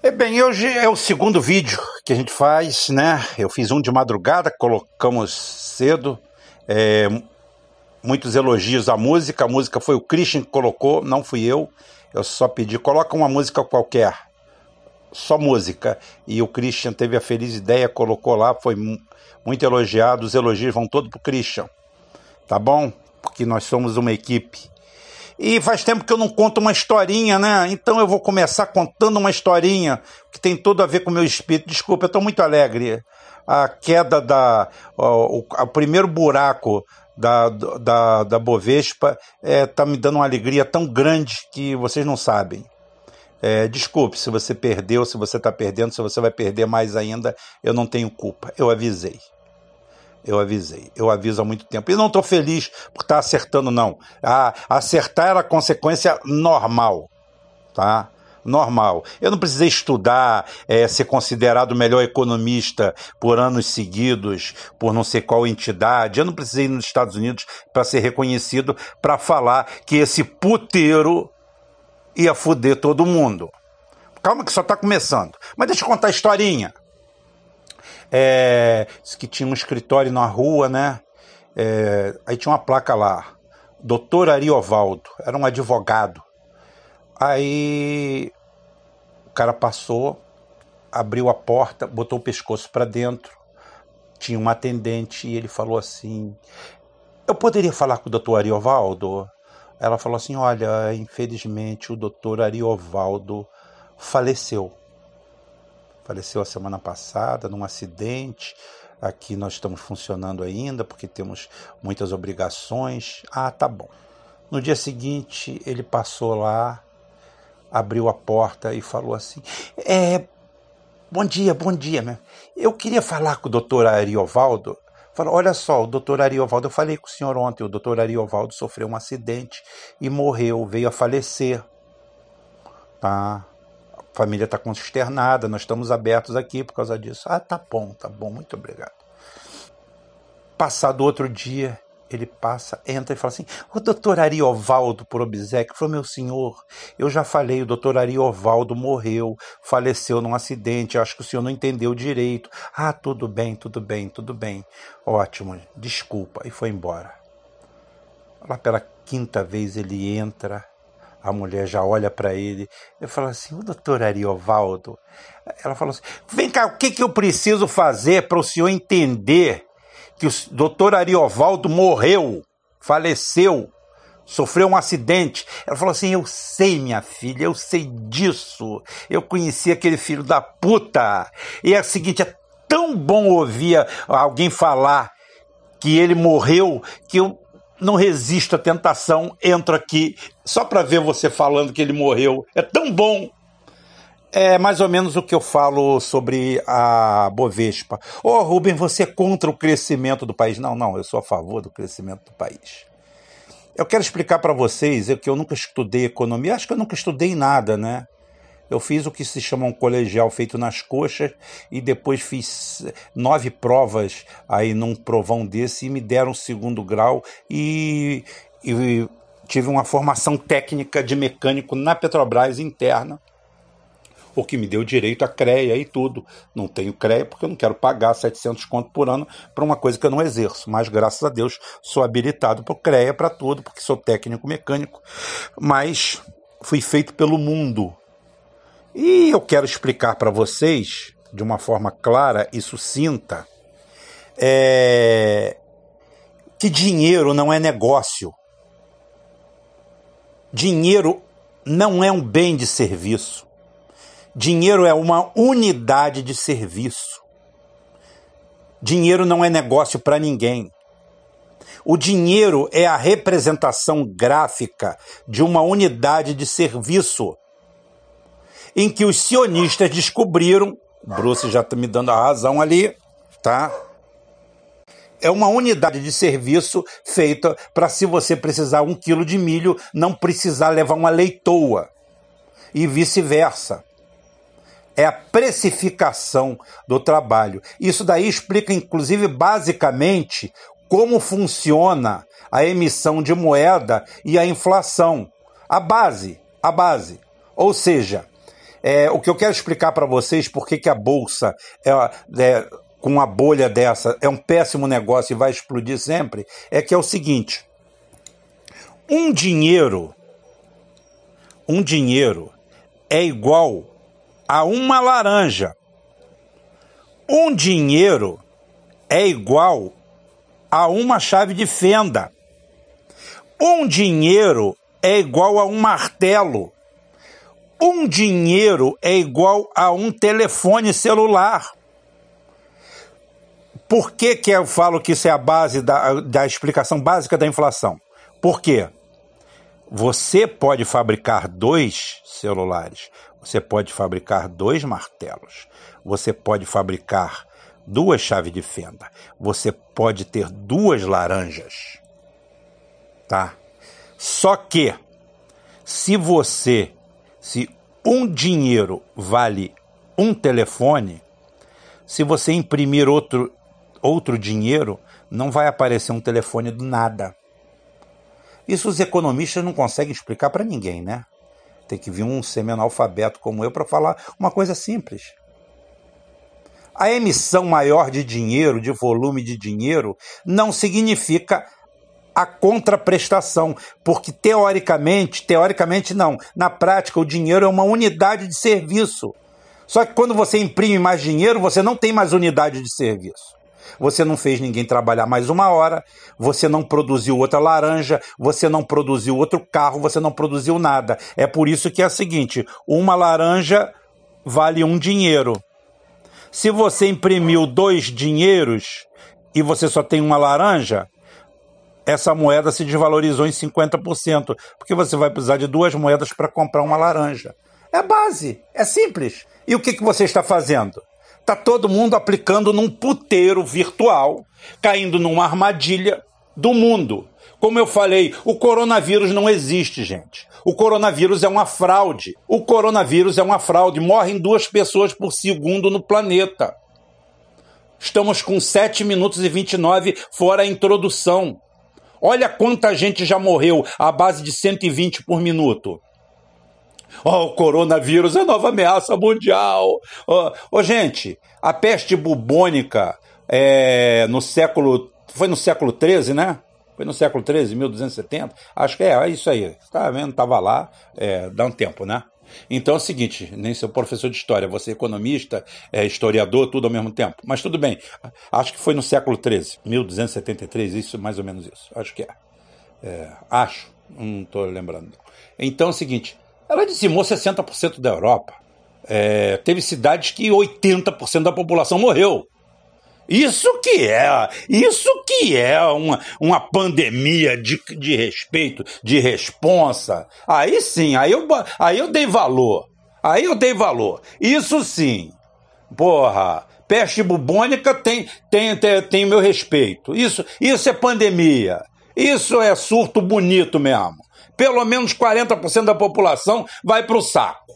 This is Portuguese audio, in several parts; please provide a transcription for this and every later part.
É bem, hoje é o segundo vídeo que a gente faz, né? Eu fiz um de madrugada, colocamos cedo. É, muitos elogios à música. A música foi o Christian que colocou, não fui eu. Eu só pedi, coloca uma música qualquer. Só música. E o Christian teve a feliz ideia, colocou lá, foi muito elogiado. Os elogios vão todos pro Christian. Tá bom? Porque nós somos uma equipe. E faz tempo que eu não conto uma historinha, né? Então eu vou começar contando uma historinha que tem tudo a ver com o meu espírito. Desculpa, eu estou muito alegre. A queda da. O, o, primeiro buraco da, da, da Bovespa é, tá me dando uma alegria tão grande que vocês não sabem. É, desculpe se você perdeu, se você está perdendo, se você vai perder mais ainda, eu não tenho culpa. Eu avisei. Eu avisei. Eu aviso há muito tempo. E não estou feliz por estar tá acertando, não. Ah, acertar era consequência normal. Tá? Normal. Eu não precisei estudar, é, ser considerado o melhor economista por anos seguidos, por não sei qual entidade. Eu não precisei ir nos Estados Unidos para ser reconhecido, para falar que esse puteiro ia foder todo mundo. Calma que só está começando. Mas deixa eu contar a historinha. É, que tinha um escritório na rua, né? É, aí tinha uma placa lá, Doutor Ariovaldo, era um advogado. Aí o cara passou, abriu a porta, botou o pescoço para dentro. Tinha uma atendente e ele falou assim: Eu poderia falar com o doutor Ariovaldo? Ela falou assim: Olha, infelizmente o doutor Ariovaldo faleceu faleceu a semana passada num acidente. Aqui nós estamos funcionando ainda porque temos muitas obrigações. Ah, tá bom. No dia seguinte, ele passou lá, abriu a porta e falou assim: É, bom dia, bom dia, meu. Eu queria falar com o doutor Ariovaldo. Falou: Olha só, o doutor Ariovaldo, eu falei com o senhor ontem, o doutor Ariovaldo sofreu um acidente e morreu, veio a falecer. Tá? Família está consternada, nós estamos abertos aqui por causa disso. Ah, tá bom, tá bom, muito obrigado. Passado outro dia, ele passa, entra e fala assim: O doutor Ariovaldo, por obsequio, falou: Meu senhor, eu já falei, o doutor Ariovaldo morreu, faleceu num acidente, acho que o senhor não entendeu direito. Ah, tudo bem, tudo bem, tudo bem. Ótimo, desculpa. E foi embora. Lá pela quinta vez ele entra, a mulher já olha para ele e fala assim: o doutor Ariovaldo. Ela fala assim: vem cá, o que, que eu preciso fazer para o senhor entender que o doutor Ariovaldo morreu, faleceu, sofreu um acidente? Ela falou assim: eu sei, minha filha, eu sei disso. Eu conheci aquele filho da puta. E é o seguinte: é tão bom ouvir alguém falar que ele morreu que eu não resisto à tentação, entro aqui só para ver você falando que ele morreu. É tão bom. É mais ou menos o que eu falo sobre a Bovespa. Ô, oh, Rubem, você é contra o crescimento do país? Não, não, eu sou a favor do crescimento do país. Eu quero explicar para vocês que eu nunca estudei economia, acho que eu nunca estudei nada, né? Eu fiz o que se chama um colegial feito nas coxas e depois fiz nove provas aí num provão desse e me deram segundo grau e, e tive uma formação técnica de mecânico na Petrobras interna, o que me deu direito a CREA e tudo. Não tenho CREA porque eu não quero pagar 700 conto por ano para uma coisa que eu não exerço, mas graças a Deus sou habilitado para CREA para tudo, porque sou técnico mecânico, mas fui feito pelo mundo e eu quero explicar para vocês, de uma forma clara e sucinta, é, que dinheiro não é negócio. Dinheiro não é um bem de serviço. Dinheiro é uma unidade de serviço. Dinheiro não é negócio para ninguém. O dinheiro é a representação gráfica de uma unidade de serviço em que os sionistas descobriram, Bruce já está me dando a razão ali, tá? É uma unidade de serviço feita para se você precisar um quilo de milho, não precisar levar uma leitoa. E vice-versa. É a precificação do trabalho. Isso daí explica, inclusive, basicamente, como funciona a emissão de moeda e a inflação. A base, a base. Ou seja, É, o que eu quero explicar para vocês por que a bolsa é, é, com uma bolha dessa é um péssimo negócio e vai explodir sempre, é que é o seguinte: um dinheiro, um dinheiro é igual a uma laranja. Um dinheiro é igual a uma chave de fenda. Um dinheiro é igual a um martelo. Um dinheiro é igual a um telefone celular. Por que, que eu falo que isso é a base da, da explicação básica da inflação? Por quê? Você pode fabricar dois celulares, você pode fabricar dois martelos, você pode fabricar duas chaves de fenda, você pode ter duas laranjas, tá? Só que se você, se um dinheiro vale um telefone, se você imprimir outro outro dinheiro, não vai aparecer um telefone do nada. Isso os economistas não conseguem explicar para ninguém, né? Tem que vir um semi-analfabeto como eu para falar uma coisa simples. A emissão maior de dinheiro, de volume de dinheiro, não significa a contraprestação, porque teoricamente, teoricamente não, na prática o dinheiro é uma unidade de serviço. Só que quando você imprime mais dinheiro, você não tem mais unidade de serviço você não fez ninguém trabalhar mais uma hora, você não produziu outra laranja, você não produziu outro carro, você não produziu nada. É por isso que é o seguinte: uma laranja vale um dinheiro. Se você imprimiu dois dinheiros e você só tem uma laranja, essa moeda se desvalorizou em 50%, porque você vai precisar de duas moedas para comprar uma laranja. É base, é simples. E o que, que você está fazendo? Tá todo mundo aplicando num puteiro virtual, caindo numa armadilha do mundo. Como eu falei, o coronavírus não existe, gente. O coronavírus é uma fraude. O coronavírus é uma fraude. Morrem duas pessoas por segundo no planeta. Estamos com 7 minutos e 29 fora a introdução. Olha quanta gente já morreu à base de 120 por minuto. Oh, o coronavírus é nova ameaça mundial. Oh, oh, gente, a peste bubônica é, no século. Foi no século XIII, né? Foi no século XIII, 1270. Acho que é, é isso aí. Tá vendo? Tava lá, é, dá um tempo, né? Então é o seguinte, nem sou professor de história, você é economista, é historiador, tudo ao mesmo tempo. Mas tudo bem, acho que foi no século XIII, 1273, isso, mais ou menos isso. Acho que é. é acho, não estou lembrando. Então é o seguinte, ela dizimou 60% da Europa. É, teve cidades que 80% da população morreu. Isso que é, isso que é uma, uma pandemia de, de respeito, de responsa. Aí sim, aí eu, aí eu dei valor. Aí eu dei valor. Isso sim. Porra, peste bubônica tem, tem, tem, tem meu respeito. Isso, isso é pandemia. Isso é surto bonito mesmo pelo menos 40% da população vai para o saco.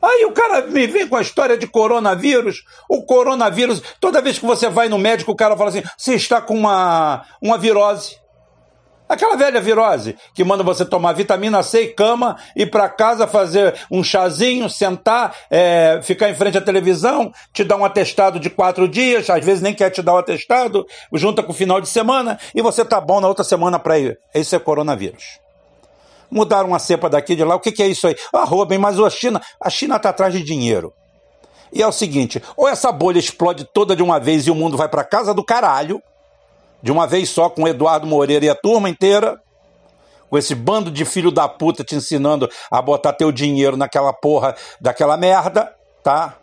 Aí o cara me vem com a história de coronavírus. O coronavírus, toda vez que você vai no médico, o cara fala assim: você está com uma, uma virose. Aquela velha virose que manda você tomar vitamina C e cama, ir para casa fazer um chazinho, sentar, é, ficar em frente à televisão, te dar um atestado de quatro dias, às vezes nem quer te dar o atestado, junta com o final de semana e você tá bom na outra semana para ir. Esse é coronavírus mudaram uma cepa daqui de lá. O que, que é isso aí? Ah, roubem, mas a China, a China está atrás de dinheiro. E é o seguinte: ou essa bolha explode toda de uma vez e o mundo vai para casa do caralho, de uma vez só com o Eduardo Moreira e a turma inteira, com esse bando de filho da puta te ensinando a botar teu dinheiro naquela porra daquela merda, tá?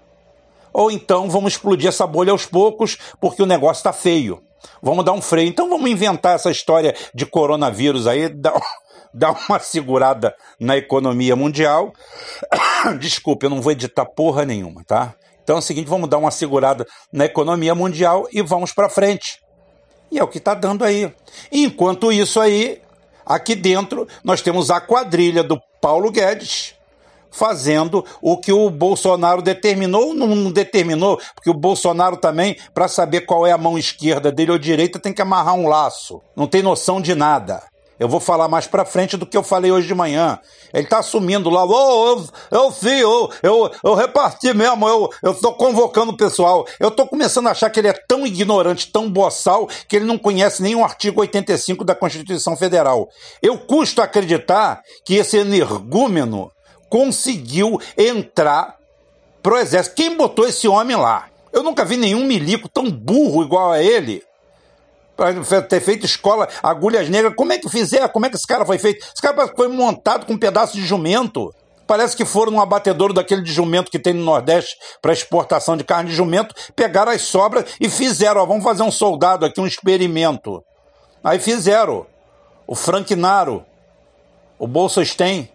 Ou então vamos explodir essa bolha aos poucos, porque o negócio tá feio. Vamos dar um freio. Então vamos inventar essa história de coronavírus aí, dar, uma segurada na economia mundial. Desculpe, eu não vou editar porra nenhuma, tá? Então é o seguinte, vamos dar uma segurada na economia mundial e vamos para frente. E é o que está dando aí. Enquanto isso aí, aqui dentro, nós temos a quadrilha do Paulo Guedes fazendo o que o Bolsonaro determinou, não determinou, porque o Bolsonaro também, para saber qual é a mão esquerda dele ou direita, tem que amarrar um laço. Não tem noção de nada. Eu vou falar mais pra frente do que eu falei hoje de manhã. Ele tá assumindo lá, oh, eu, eu sim, eu, eu, eu reparti mesmo, eu, tô convocando o pessoal. Eu tô começando a achar que ele é tão ignorante, tão boçal, que ele não conhece o artigo 85 da Constituição Federal. Eu custo acreditar que esse energúmeno conseguiu entrar pro exército. Quem botou esse homem lá? Eu nunca vi nenhum milico tão burro igual a ele para ter feito escola agulhas negras. Como é que fizeram? Como é que esse cara foi feito? Esse cara foi montado com um pedaço de jumento. Parece que foram num abatedouro daquele de jumento que tem no Nordeste para exportação de carne de jumento, pegaram as sobras e fizeram, ó, vamos fazer um soldado aqui, um experimento. Aí fizeram. O Franquinaro, o Bolsonaro.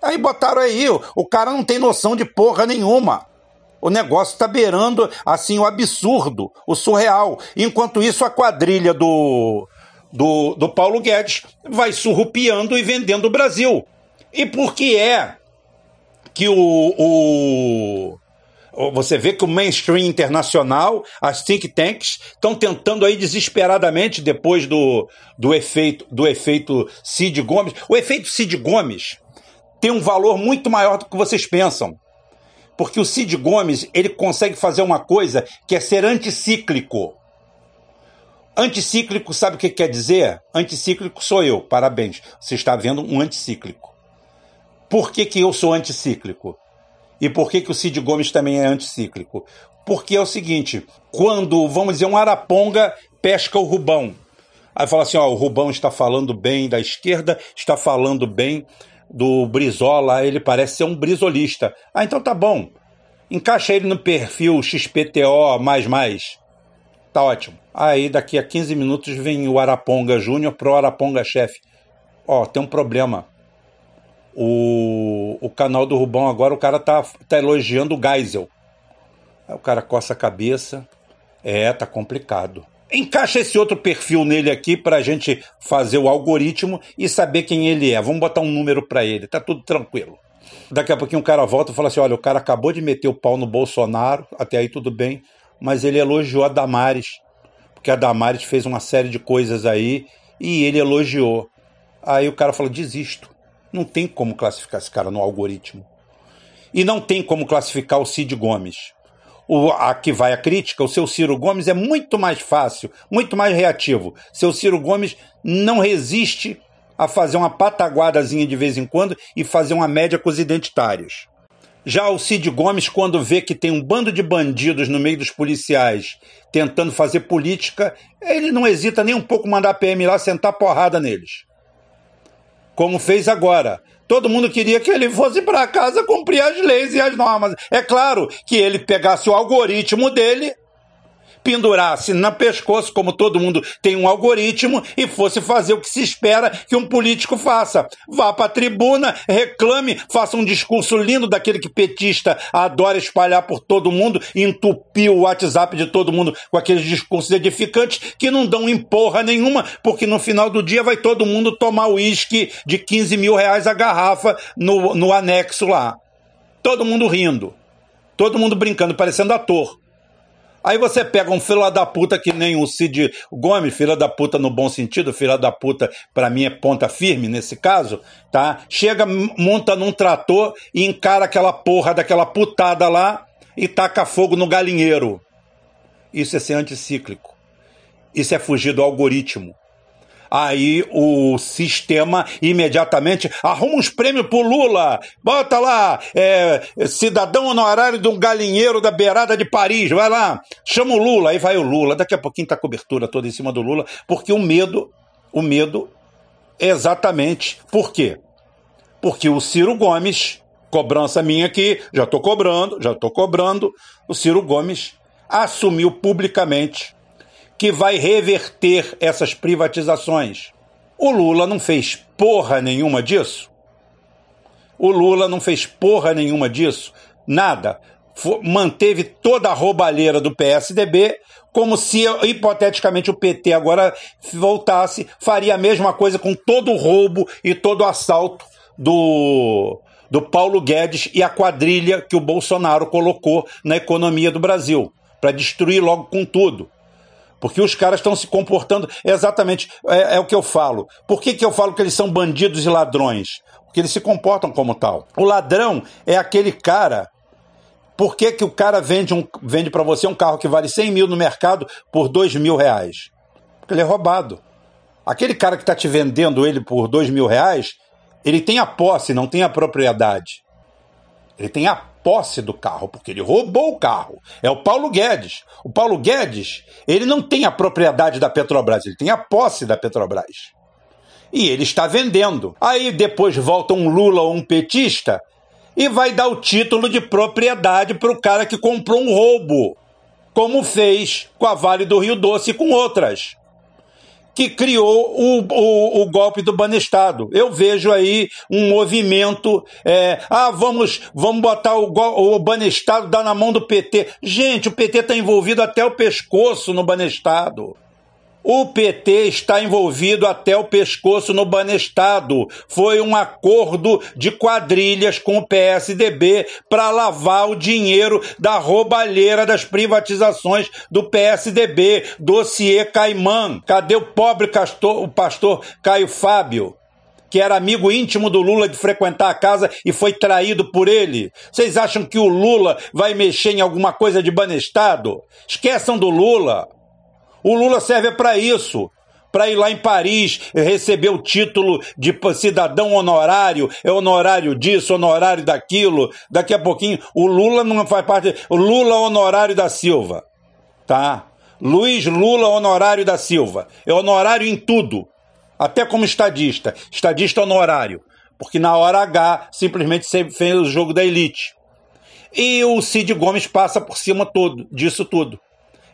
Aí botaram aí, o cara não tem noção de porra nenhuma. O negócio está beirando assim o absurdo, o surreal. Enquanto isso, a quadrilha do, do, do Paulo Guedes vai surrupiando e vendendo o Brasil. E por que é que o, o você vê que o mainstream internacional, as think tanks, estão tentando aí desesperadamente, depois do, do efeito do efeito Cid Gomes. O efeito Cid Gomes tem um valor muito maior do que vocês pensam. Porque o Cid Gomes, ele consegue fazer uma coisa que é ser anticíclico. Anticíclico, sabe o que quer dizer? Anticíclico sou eu, parabéns. Você está vendo um anticíclico. Por que, que eu sou anticíclico? E por que, que o Cid Gomes também é anticíclico? Porque é o seguinte: quando, vamos dizer, um araponga pesca o rubão, aí fala assim: ó, o rubão está falando bem da esquerda, está falando bem do Brizola, ele parece ser um brizolista. Ah, então tá bom. Encaixa ele no perfil XPTO. Tá ótimo. Aí daqui a 15 minutos vem o Araponga Júnior pro Araponga Chefe. Ó, tem um problema. O, o canal do Rubão agora, o cara tá, tá elogiando o Geisel. Aí o cara coça a cabeça. É, tá complicado. Encaixa esse outro perfil nele aqui para a gente fazer o algoritmo e saber quem ele é. Vamos botar um número para ele, tá tudo tranquilo. Daqui a pouquinho o cara volta e fala assim: olha, o cara acabou de meter o pau no Bolsonaro, até aí tudo bem, mas ele elogiou a Damares, porque a Damares fez uma série de coisas aí e ele elogiou. Aí o cara fala: desisto. Não tem como classificar esse cara no algoritmo. E não tem como classificar o Cid Gomes o, a que vai a crítica, o seu Ciro Gomes é muito mais fácil, muito mais reativo. Seu Ciro Gomes não resiste a fazer uma pataguadazinha de vez em quando e fazer uma média com os identitários. Já o Cid Gomes, quando vê que tem um bando de bandidos no meio dos policiais tentando fazer política, ele não hesita nem um pouco mandar a PM lá sentar porrada neles. Como fez agora. Todo mundo queria que ele fosse para casa cumprir as leis e as normas. É claro que ele pegasse o algoritmo dele pendurasse na pescoço, como todo mundo tem um algoritmo, e fosse fazer o que se espera que um político faça. Vá para a tribuna, reclame, faça um discurso lindo daquele que petista adora espalhar por todo mundo, entupir o WhatsApp de todo mundo com aqueles discursos edificantes que não dão emporra nenhuma, porque no final do dia vai todo mundo tomar uísque de 15 mil reais a garrafa no, no anexo lá. Todo mundo rindo. Todo mundo brincando, parecendo ator. Aí você pega um filho da puta que nem o Cid Gomes, filho da puta no bom sentido, filho da puta para mim é ponta firme nesse caso, tá? Chega, monta num trator e encara aquela porra daquela putada lá e taca fogo no galinheiro. Isso é ser anticíclico. Isso é fugir do algoritmo aí o sistema imediatamente arruma uns prêmios pro Lula, bota lá, é, cidadão honorário de um galinheiro da beirada de Paris, vai lá, chama o Lula, aí vai o Lula, daqui a pouquinho tá a cobertura toda em cima do Lula, porque o medo, o medo é exatamente, por quê? Porque o Ciro Gomes, cobrança minha aqui, já tô cobrando, já tô cobrando, o Ciro Gomes assumiu publicamente que vai reverter essas privatizações. O Lula não fez porra nenhuma disso. O Lula não fez porra nenhuma disso. Nada. Manteve toda a roubalheira do PSDB, como se hipoteticamente o PT agora voltasse, faria a mesma coisa com todo o roubo e todo o assalto do, do Paulo Guedes e a quadrilha que o Bolsonaro colocou na economia do Brasil, para destruir logo com tudo Porque os caras estão se comportando exatamente. É, é, o que eu falo. Por que, que eu falo que eles são bandidos e ladrões? Porque eles se comportam como tal. O ladrão é aquele cara. Por que, que o cara vende, um, vende para você um carro que vale 100 mil no mercado por 2 mil reais? Porque ele é roubado. Aquele cara que está te vendendo ele por 2 mil reais, ele tem a posse, não tem a propriedade. Ele tem a posse do carro, porque ele roubou o carro. É o Paulo Guedes. O Paulo Guedes, ele não tem a propriedade da Petrobras, ele tem a posse da Petrobras. E ele está vendendo. Aí depois volta um Lula ou um petista e vai dar o título de propriedade para o cara que comprou um roubo, como fez com a Vale do Rio Doce e com outras que criou o, o, o, golpe do Banestado. Eu vejo aí um movimento, é, ah, vamos, vamos botar o, o Banestado dar na mão do PT. Gente, o PT está envolvido até o pescoço no Banestado. O PT está envolvido até o pescoço no Banestado. Foi um acordo de quadrilhas com o PSDB para lavar o dinheiro da roubalheira das privatizações do PSDB, dossiê Caimã. Cadê o pobre castor, o pastor Caio Fábio? que era amigo íntimo do Lula de frequentar a casa e foi traído por ele? Vocês acham que o Lula vai mexer em alguma coisa de Banestado? Esqueçam do Lula. O Lula serve para isso para ir lá em Paris receber o título de cidadão honorário, é honorário disso, honorário daquilo. Daqui a pouquinho, o Lula não faz parte. O Lula honorário da Silva, tá? Luiz Lula honorário da Silva. É honorário em tudo, até como estadista. Estadista honorário, porque na hora H simplesmente fez o jogo da elite. E o Cid Gomes passa por cima todo disso tudo.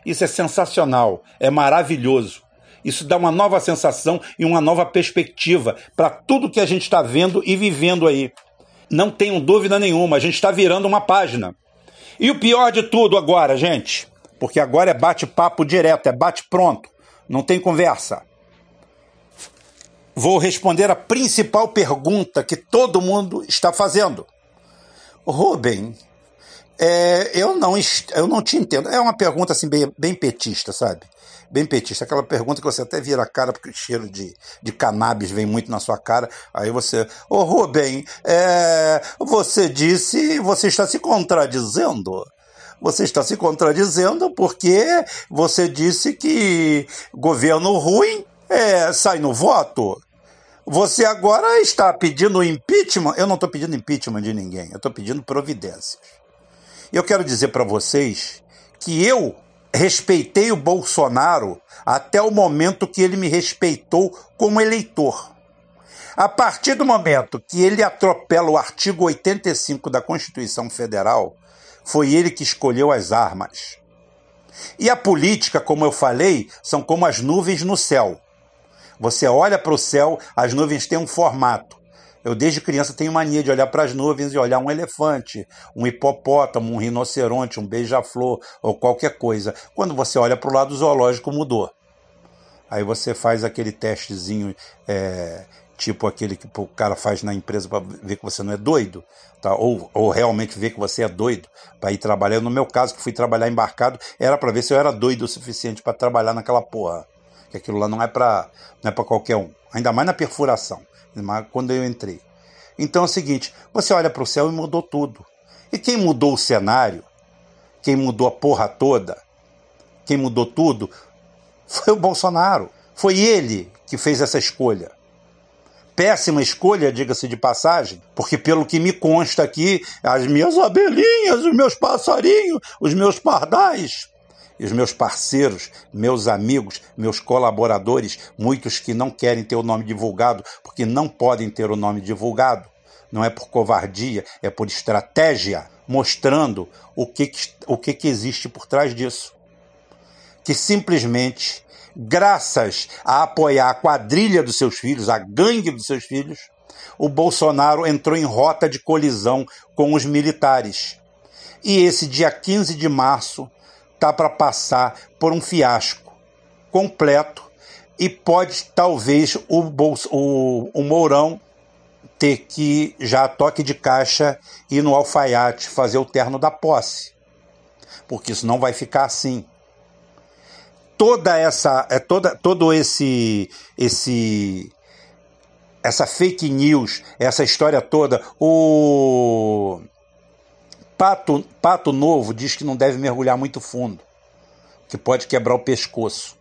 Isso é sensacional, é maravilhoso. Isso dá uma nova sensação e uma nova perspectiva para tudo que a gente está vendo e vivendo aí. Não tenho dúvida nenhuma, a gente está virando uma página. E o pior de tudo agora, gente, porque agora é bate-papo direto, é bate-pronto, não tem conversa. Vou responder a principal pergunta que todo mundo está fazendo. Rubem, é, eu, não, eu não te entendo. É uma pergunta assim, bem, bem petista, sabe? Bem petista. Aquela pergunta que você até vira a cara porque o cheiro de, de cannabis vem muito na sua cara. Aí você. Ô, oh, Rubem, é, você disse. Você está se contradizendo? Você está se contradizendo porque você disse que governo ruim é, sai no voto. Você agora está pedindo impeachment. Eu não estou pedindo impeachment de ninguém, eu estou pedindo providências. Eu quero dizer para vocês que eu respeitei o Bolsonaro até o momento que ele me respeitou como eleitor. A partir do momento que ele atropela o artigo 85 da Constituição Federal, foi ele que escolheu as armas. E a política, como eu falei, são como as nuvens no céu. Você olha para o céu, as nuvens têm um formato. Eu, desde criança, tenho mania de olhar para as nuvens e olhar um elefante, um hipopótamo, um rinoceronte, um beija-flor ou qualquer coisa. Quando você olha para o lado zoológico, mudou. Aí você faz aquele testezinho, é, tipo aquele que o cara faz na empresa para ver que você não é doido, tá? ou, ou realmente ver que você é doido para ir trabalhar. No meu caso, que fui trabalhar embarcado, era para ver se eu era doido o suficiente para trabalhar naquela porra. Que aquilo lá não é para não é para qualquer um, ainda mais na perfuração quando eu entrei. Então é o seguinte: você olha para o céu e mudou tudo. E quem mudou o cenário, quem mudou a porra toda, quem mudou tudo, foi o Bolsonaro. Foi ele que fez essa escolha. Péssima escolha, diga-se de passagem, porque pelo que me consta aqui, as minhas abelhinhas, os meus passarinhos, os meus pardais, e os meus parceiros, meus amigos, meus colaboradores, muitos que não querem ter o nome divulgado porque não podem ter o nome divulgado. Não é por covardia, é por estratégia, mostrando o que, o que, que existe por trás disso. Que simplesmente, graças a apoiar a quadrilha dos seus filhos, a gangue dos seus filhos, o Bolsonaro entrou em rota de colisão com os militares. E esse dia 15 de março está para passar por um fiasco completo e pode talvez o, bolso, o, o Mourão ter que já toque de caixa ir no alfaiate fazer o terno da posse. Porque isso não vai ficar assim. toda essa é toda todo esse esse essa fake news, essa história toda, o Pato, Pato Novo diz que não deve mergulhar muito fundo, que pode quebrar o pescoço.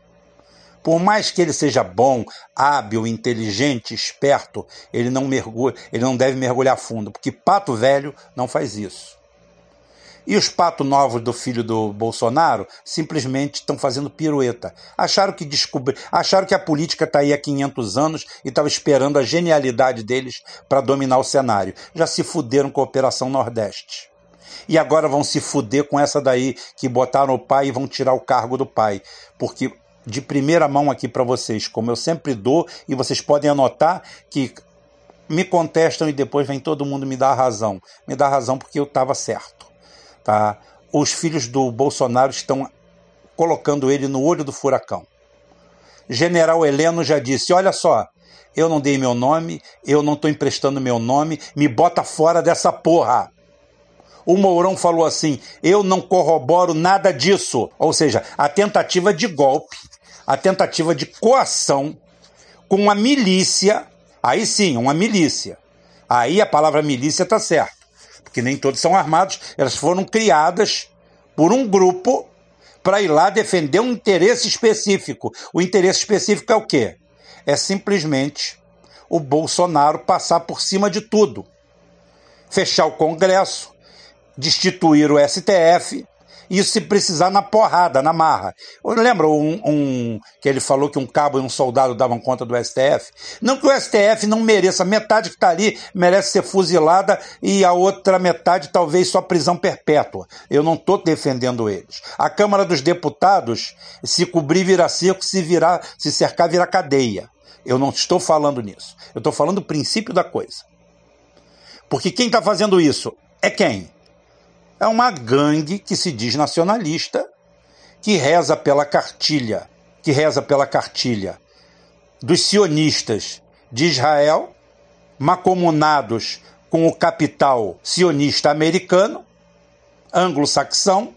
Por mais que ele seja bom, hábil, inteligente, esperto, ele não mergulha, ele não deve mergulhar fundo, porque pato velho não faz isso. E os patos novos do filho do Bolsonaro simplesmente estão fazendo pirueta. Acharam que descobri... acharam que a política está aí há 500 anos e estavam esperando a genialidade deles para dominar o cenário. Já se fuderam com a Operação Nordeste. E agora vão se fuder com essa daí que botaram o pai e vão tirar o cargo do pai. Porque de primeira mão aqui para vocês, como eu sempre dou, e vocês podem anotar que me contestam e depois vem todo mundo me dar razão. Me dá razão porque eu estava certo. Tá? Os filhos do Bolsonaro estão colocando ele no olho do furacão. General Heleno já disse: Olha só, eu não dei meu nome, eu não estou emprestando meu nome, me bota fora dessa porra. O Mourão falou assim: eu não corroboro nada disso. Ou seja, a tentativa de golpe, a tentativa de coação com uma milícia, aí sim, uma milícia. Aí a palavra milícia está certa porque nem todos são armados, elas foram criadas por um grupo para ir lá defender um interesse específico. O interesse específico é o quê? É simplesmente o Bolsonaro passar por cima de tudo. Fechar o Congresso, destituir o STF, isso se precisar na porrada, na marra. Lembra um, um, que ele falou que um cabo e um soldado davam conta do STF? Não que o STF não mereça, metade que está ali merece ser fuzilada e a outra metade talvez só prisão perpétua. Eu não estou defendendo eles. A Câmara dos Deputados, se cobrir vira circo, se virar, se cercar vira cadeia. Eu não estou falando nisso. Eu estou falando do princípio da coisa. Porque quem está fazendo isso é quem? É uma gangue que se diz nacionalista, que reza pela cartilha, que reza pela cartilha dos sionistas de Israel, macomunados com o capital sionista americano, anglo-saxão,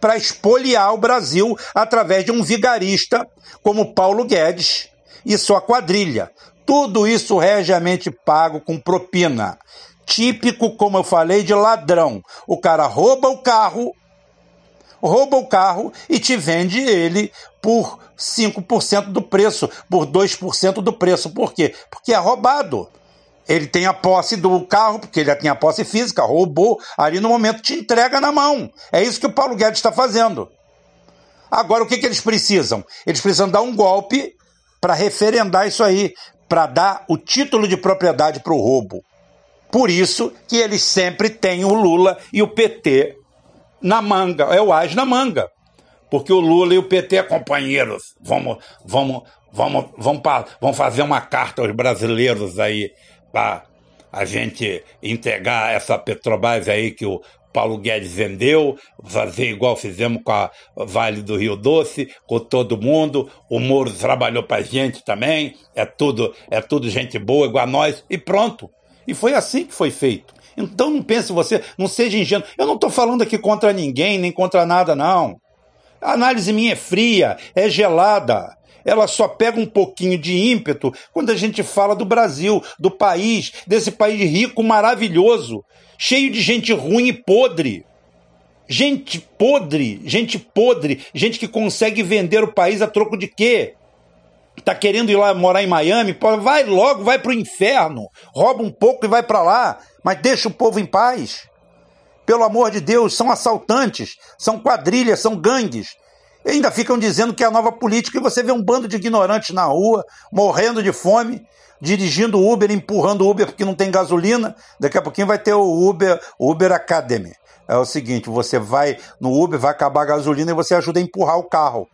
para expoliar o Brasil através de um vigarista como Paulo Guedes e sua quadrilha. Tudo isso regiamente pago com propina típico, como eu falei, de ladrão. O cara rouba o carro, rouba o carro e te vende ele por 5% do preço, por 2% do preço. Por quê? Porque é roubado. Ele tem a posse do carro, porque ele tem a posse física, roubou, ali no momento te entrega na mão. É isso que o Paulo Guedes está fazendo. Agora, o que, que eles precisam? Eles precisam dar um golpe para referendar isso aí, para dar o título de propriedade para o roubo. Por isso que eles sempre têm o Lula e o PT na manga, é o as na manga. Porque o Lula e o PT é companheiros. Vamos, vamos, vamos, vamos, vamos fazer uma carta aos brasileiros aí para a gente entregar essa Petrobras aí que o Paulo Guedes vendeu, fazer igual fizemos com a Vale do Rio Doce, com todo mundo. O Moro trabalhou para gente também. É tudo, é tudo gente boa, igual a nós. E pronto. E foi assim que foi feito. Então não pense você, não seja ingênuo. Eu não estou falando aqui contra ninguém, nem contra nada, não. A análise minha é fria, é gelada. Ela só pega um pouquinho de ímpeto quando a gente fala do Brasil, do país, desse país rico, maravilhoso, cheio de gente ruim e podre. Gente podre, gente podre, gente que consegue vender o país a troco de quê? Tá querendo ir lá morar em Miami, vai logo, vai pro inferno, rouba um pouco e vai para lá, mas deixa o povo em paz. Pelo amor de Deus, são assaltantes, são quadrilhas, são gangues. E ainda ficam dizendo que é a nova política e você vê um bando de ignorantes na rua, morrendo de fome, dirigindo Uber, empurrando Uber porque não tem gasolina. Daqui a pouquinho vai ter o Uber, Uber Academy. É o seguinte, você vai no Uber, vai acabar a gasolina e você ajuda a empurrar o carro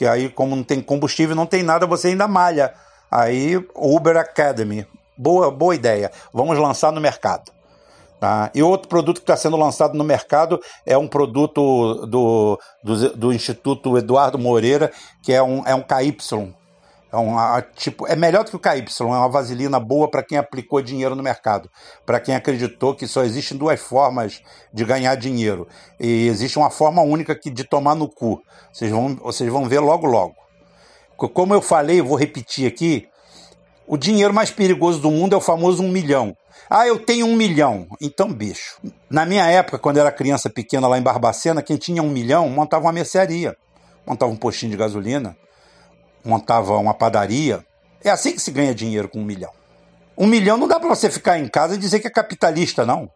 que aí, como não tem combustível, não tem nada, você ainda malha. Aí, Uber Academy. Boa, boa ideia. Vamos lançar no mercado. Tá? E outro produto que está sendo lançado no mercado é um produto do, do, do, Instituto Eduardo Moreira, que é um, é um KY. É, uma, tipo, é melhor do que o KY, é uma vaselina boa para quem aplicou dinheiro no mercado, para quem acreditou que só existem duas formas de ganhar dinheiro. E existe uma forma única que de tomar no cu. Vocês vão, vocês vão ver logo logo. Como eu falei, eu vou repetir aqui, o dinheiro mais perigoso do mundo é o famoso um milhão. Ah, eu tenho um milhão. Então, bicho. Na minha época, quando era criança pequena lá em Barbacena, quem tinha um milhão montava uma mercearia, montava um postinho de gasolina, montava uma padaria. É assim que se ganha dinheiro com um milhão. Um milhão não dá para você ficar em casa e dizer que é capitalista, não.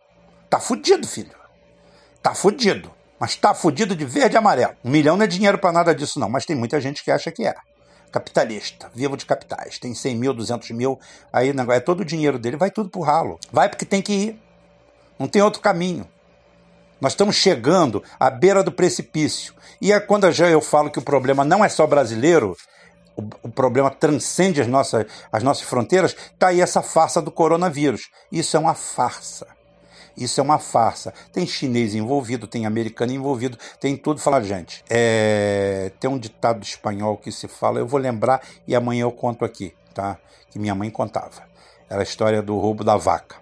Tá fudido, filho. Tá fudido. Mas tá fudido de verde e amarelo. Um milhão não é dinheiro para nada disso, não. Mas tem muita gente que acha que é. Capitalista, vivo de capitais. Tem 100 mil, 200 mil. Aí é todo o dinheiro dele. Vai tudo pro ralo. Vai porque tem que ir. Não tem outro caminho. Nós estamos chegando à beira do precipício. E é quando já eu falo que o problema não é só brasileiro, o, o problema transcende as nossas, as nossas fronteiras, está aí essa farsa do coronavírus. Isso é uma farsa. Isso é uma farsa. Tem chinês envolvido, tem americano envolvido, tem tudo. Fala, gente, é... tem um ditado espanhol que se fala, eu vou lembrar e amanhã eu conto aqui, tá? Que minha mãe contava. Era a história do roubo da vaca.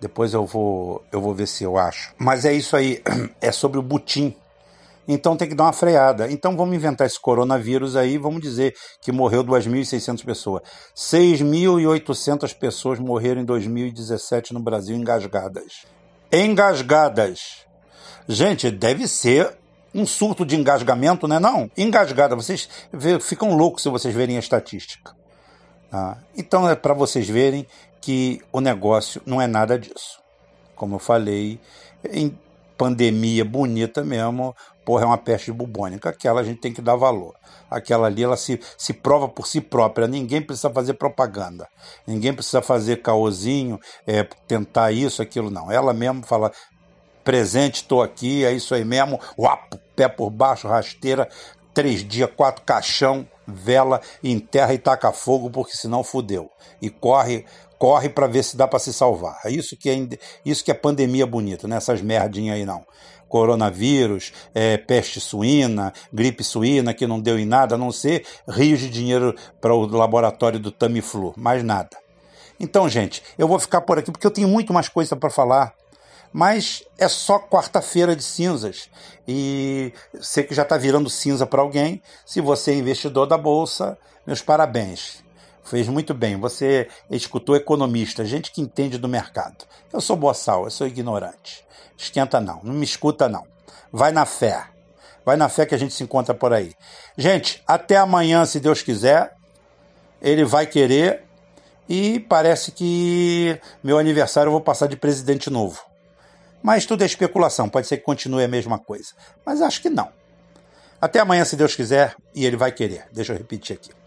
Depois eu vou, eu vou ver se eu acho. Mas é isso aí, é sobre o butim então tem que dar uma freada. Então vamos inventar esse coronavírus aí, vamos dizer que morreu 2.600 pessoas. 6.800 pessoas morreram em 2017 no Brasil engasgadas. Engasgadas. Gente, deve ser um surto de engasgamento, né? Não, engasgada. Vocês ficam loucos se vocês verem a estatística. Tá? Então é para vocês verem que o negócio não é nada disso. Como eu falei, em pandemia bonita mesmo, porra, é uma peste bubônica. Aquela a gente tem que dar valor. Aquela ali, ela se, se prova por si própria. Ninguém precisa fazer propaganda. Ninguém precisa fazer caosinho, é, tentar isso, aquilo, não. Ela mesmo fala, presente, estou aqui, é isso aí mesmo. Uapo, pé por baixo, rasteira, três dias, quatro caixão, vela, enterra e taca fogo, porque senão fudeu. E corre corre para ver se dá para se salvar. É isso que é, isso que é pandemia bonita, não é essas merdinhas aí não. Coronavírus, é, peste suína, gripe suína que não deu em nada, a não ser rios de dinheiro para o laboratório do Tamiflu, mais nada. Então, gente, eu vou ficar por aqui porque eu tenho muito mais coisa para falar. Mas é só quarta-feira de cinzas. E sei que já está virando cinza para alguém. Se você é investidor da Bolsa, meus parabéns. Fez muito bem. Você escutou economista, gente que entende do mercado. Eu sou boçal, eu sou ignorante. Esquenta não, não me escuta não. Vai na fé. Vai na fé que a gente se encontra por aí. Gente, até amanhã, se Deus quiser. Ele vai querer. E parece que meu aniversário eu vou passar de presidente novo. Mas tudo é especulação, pode ser que continue a mesma coisa. Mas acho que não. Até amanhã, se Deus quiser, e ele vai querer. Deixa eu repetir aqui.